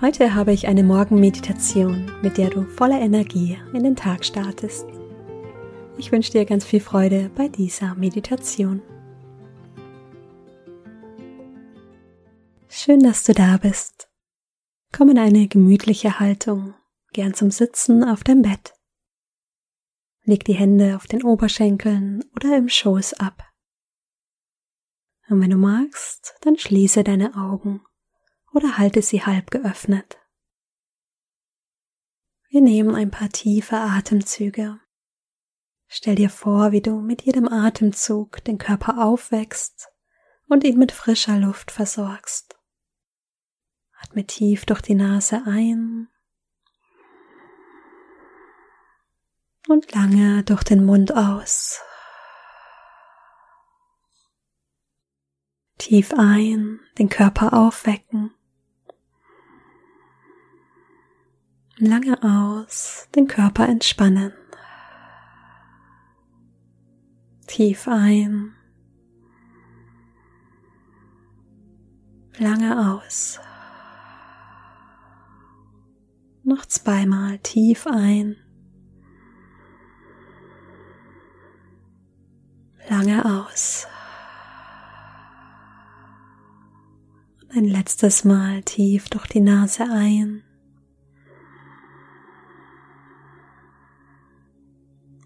Heute habe ich eine Morgenmeditation, mit der du voller Energie in den Tag startest. Ich wünsche dir ganz viel Freude bei dieser Meditation. Schön, dass du da bist. Komm in eine gemütliche Haltung, gern zum Sitzen auf dem Bett. Leg die Hände auf den Oberschenkeln oder im Schoß ab. Und wenn du magst, dann schließe deine Augen oder halte sie halb geöffnet. Wir nehmen ein paar tiefe Atemzüge. Stell dir vor, wie du mit jedem Atemzug den Körper aufwächst und ihn mit frischer Luft versorgst. Atme tief durch die Nase ein und lange durch den Mund aus. Tief ein, den Körper aufwecken Lange aus, den Körper entspannen. Tief ein. Lange aus. Noch zweimal tief ein. Lange aus. Und ein letztes Mal tief durch die Nase ein.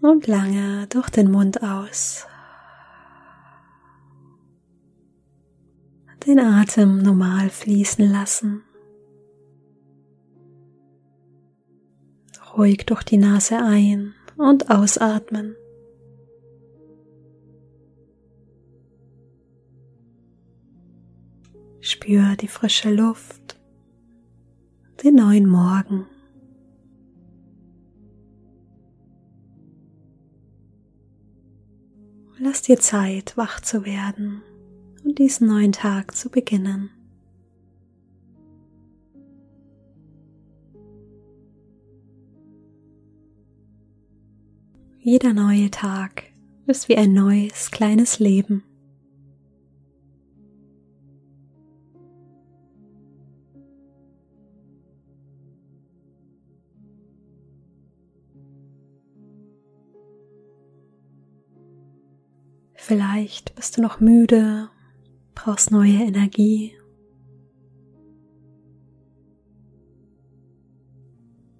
Und lange durch den Mund aus. Den Atem normal fließen lassen. Ruhig durch die Nase ein und ausatmen. Spür die frische Luft, den neuen Morgen. Lass dir Zeit, wach zu werden und diesen neuen Tag zu beginnen. Jeder neue Tag ist wie ein neues kleines Leben. Vielleicht bist du noch müde, brauchst neue Energie.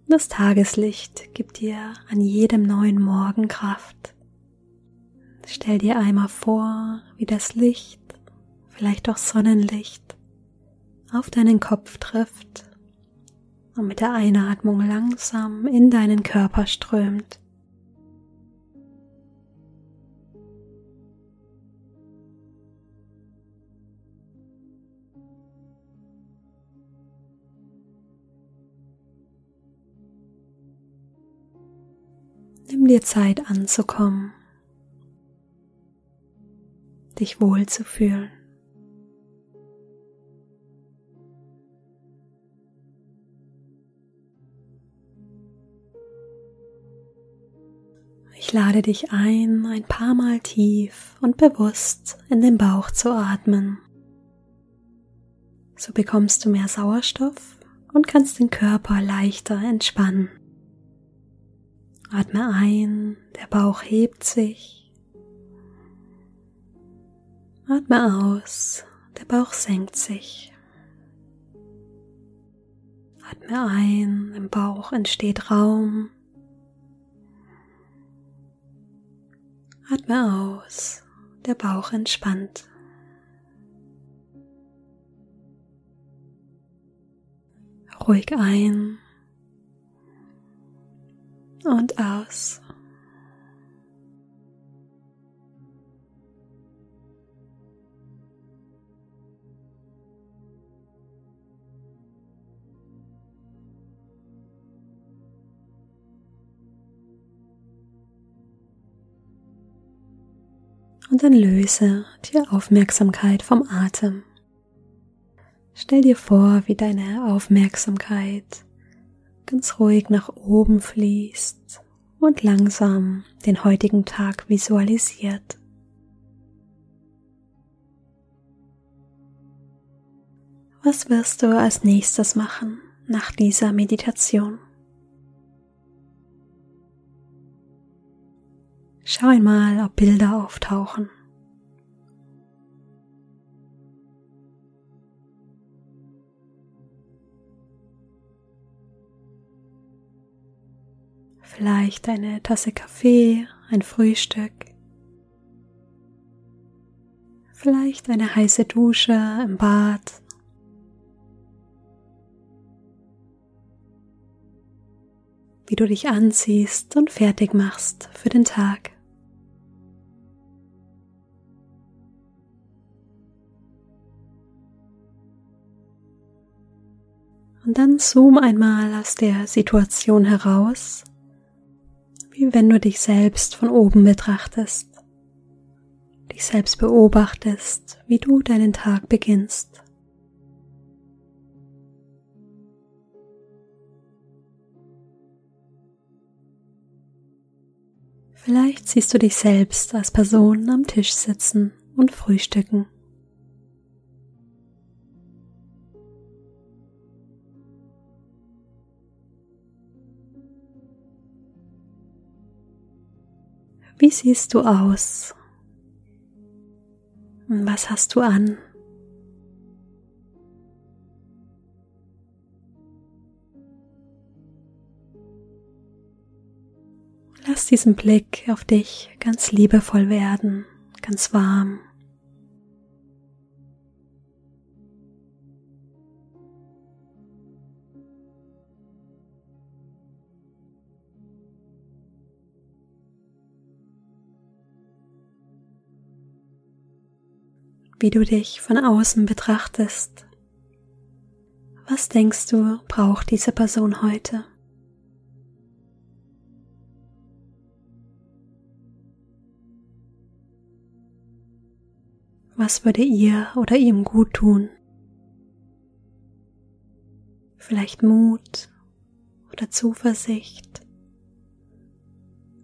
Das Tageslicht gibt dir an jedem neuen Morgen Kraft. Stell dir einmal vor, wie das Licht, vielleicht auch Sonnenlicht, auf deinen Kopf trifft und mit der Einatmung langsam in deinen Körper strömt. Nimm dir Zeit anzukommen, dich wohlzufühlen. Ich lade dich ein, ein paar Mal tief und bewusst in den Bauch zu atmen. So bekommst du mehr Sauerstoff und kannst den Körper leichter entspannen. Atme ein, der Bauch hebt sich. Atme aus, der Bauch senkt sich. Atme ein, im Bauch entsteht Raum. Atme aus, der Bauch entspannt. Ruhig ein und aus. Und dann löse die Aufmerksamkeit vom Atem. Stell dir vor, wie deine Aufmerksamkeit ganz ruhig nach oben fließt und langsam den heutigen Tag visualisiert. Was wirst du als nächstes machen nach dieser Meditation? Schau einmal, ob Bilder auftauchen. Vielleicht eine Tasse Kaffee, ein Frühstück. Vielleicht eine heiße Dusche im Bad. Wie du dich anziehst und fertig machst für den Tag. Und dann zoom einmal aus der Situation heraus, wenn du dich selbst von oben betrachtest, dich selbst beobachtest, wie du deinen Tag beginnst. Vielleicht siehst du dich selbst als Person am Tisch sitzen und frühstücken. Wie siehst du aus? Was hast du an? Lass diesen Blick auf dich ganz liebevoll werden, ganz warm. Wie du dich von außen betrachtest. Was denkst du, braucht diese Person heute? Was würde ihr oder ihm gut tun? Vielleicht Mut oder Zuversicht,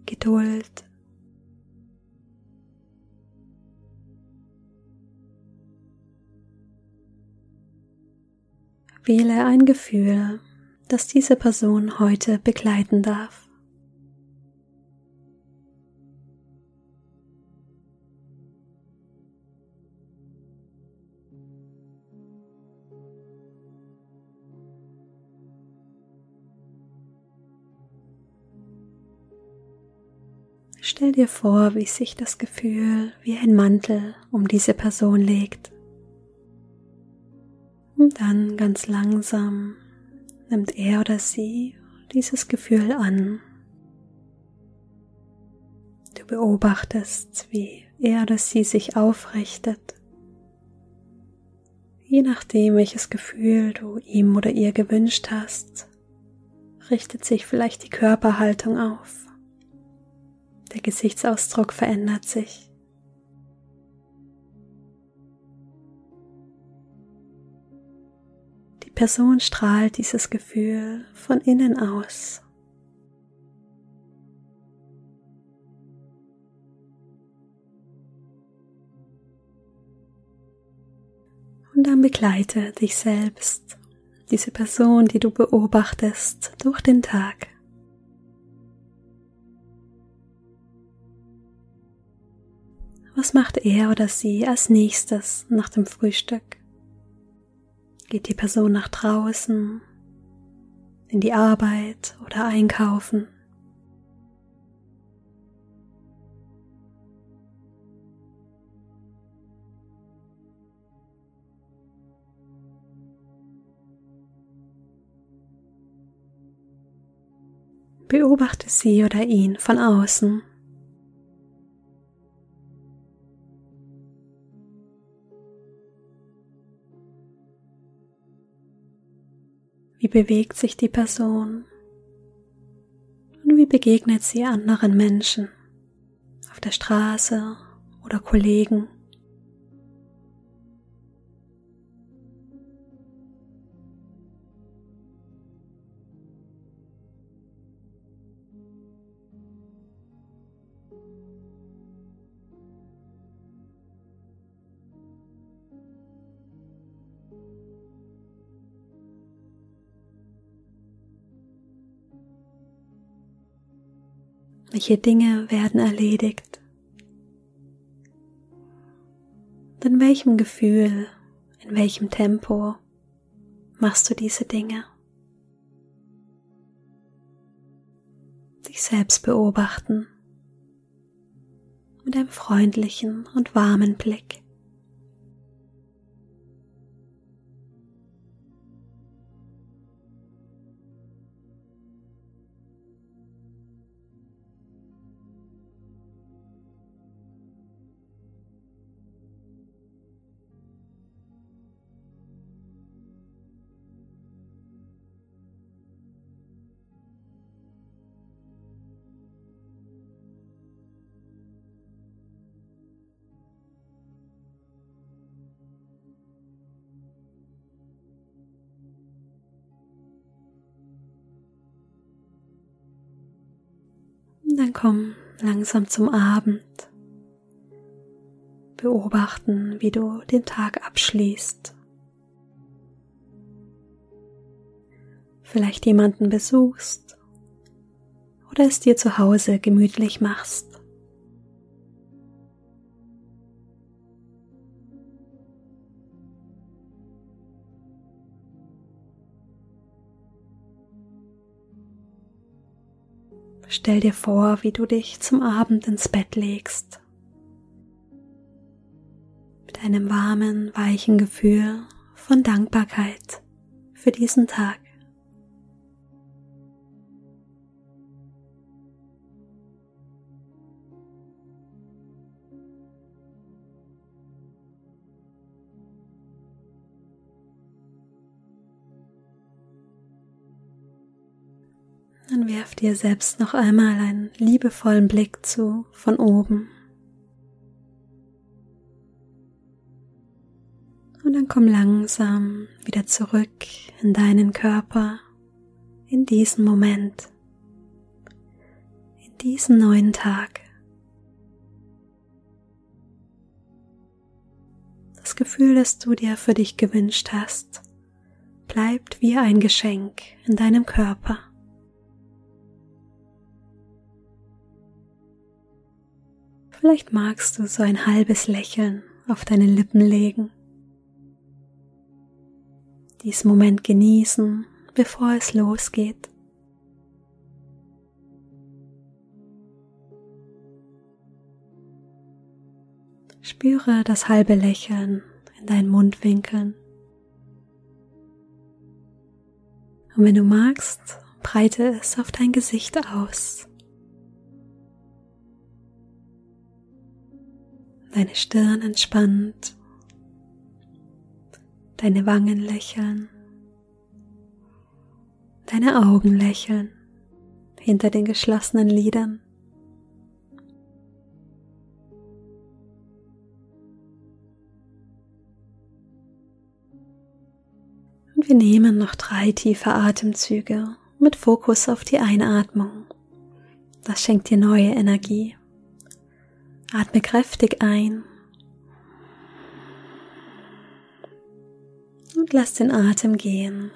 Geduld, Wähle ein Gefühl, das diese Person heute begleiten darf. Stell dir vor, wie sich das Gefühl wie ein Mantel um diese Person legt. Und dann ganz langsam nimmt er oder sie dieses Gefühl an. Du beobachtest, wie er oder sie sich aufrichtet. Je nachdem, welches Gefühl du ihm oder ihr gewünscht hast, richtet sich vielleicht die Körperhaltung auf. Der Gesichtsausdruck verändert sich. Person strahlt dieses Gefühl von innen aus. Und dann begleite dich selbst, diese Person, die du beobachtest, durch den Tag. Was macht er oder sie als nächstes nach dem Frühstück? Geht die Person nach draußen, in die Arbeit oder einkaufen? Beobachte sie oder ihn von außen. Wie bewegt sich die Person? Und wie begegnet sie anderen Menschen? Auf der Straße oder Kollegen. Welche Dinge werden erledigt? in welchem Gefühl, in welchem Tempo machst du diese Dinge? Dich selbst beobachten mit einem freundlichen und warmen Blick. Dann komm langsam zum Abend. Beobachten, wie du den Tag abschließt. Vielleicht jemanden besuchst oder es dir zu Hause gemütlich machst. Stell dir vor, wie du dich zum Abend ins Bett legst. Mit einem warmen, weichen Gefühl von Dankbarkeit für diesen Tag. Dann werf dir selbst noch einmal einen liebevollen Blick zu von oben. Und dann komm langsam wieder zurück in deinen Körper, in diesen Moment, in diesen neuen Tag. Das Gefühl, das du dir für dich gewünscht hast, bleibt wie ein Geschenk in deinem Körper. Vielleicht magst du so ein halbes Lächeln auf deine Lippen legen. Diesen Moment genießen, bevor es losgeht. Spüre das halbe Lächeln in deinen Mundwinkeln. Und wenn du magst, breite es auf dein Gesicht aus. Deine Stirn entspannt, deine Wangen lächeln, deine Augen lächeln hinter den geschlossenen Lidern. Und wir nehmen noch drei tiefe Atemzüge mit Fokus auf die Einatmung. Das schenkt dir neue Energie. Atme kräftig ein und lass den Atem gehen.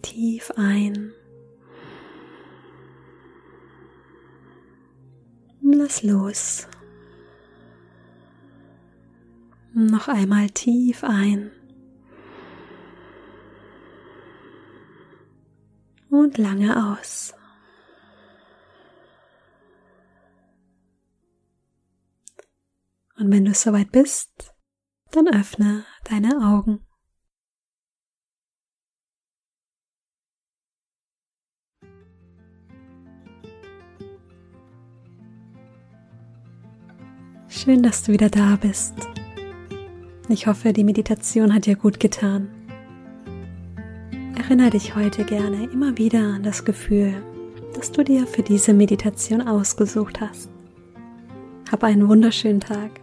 Tief ein. Lass los. Noch einmal tief ein. Und lange aus. Und wenn du soweit bist, dann öffne deine Augen. Schön, dass du wieder da bist. Ich hoffe, die Meditation hat dir gut getan. Erinnere dich heute gerne immer wieder an das Gefühl, das du dir für diese Meditation ausgesucht hast. Hab einen wunderschönen Tag.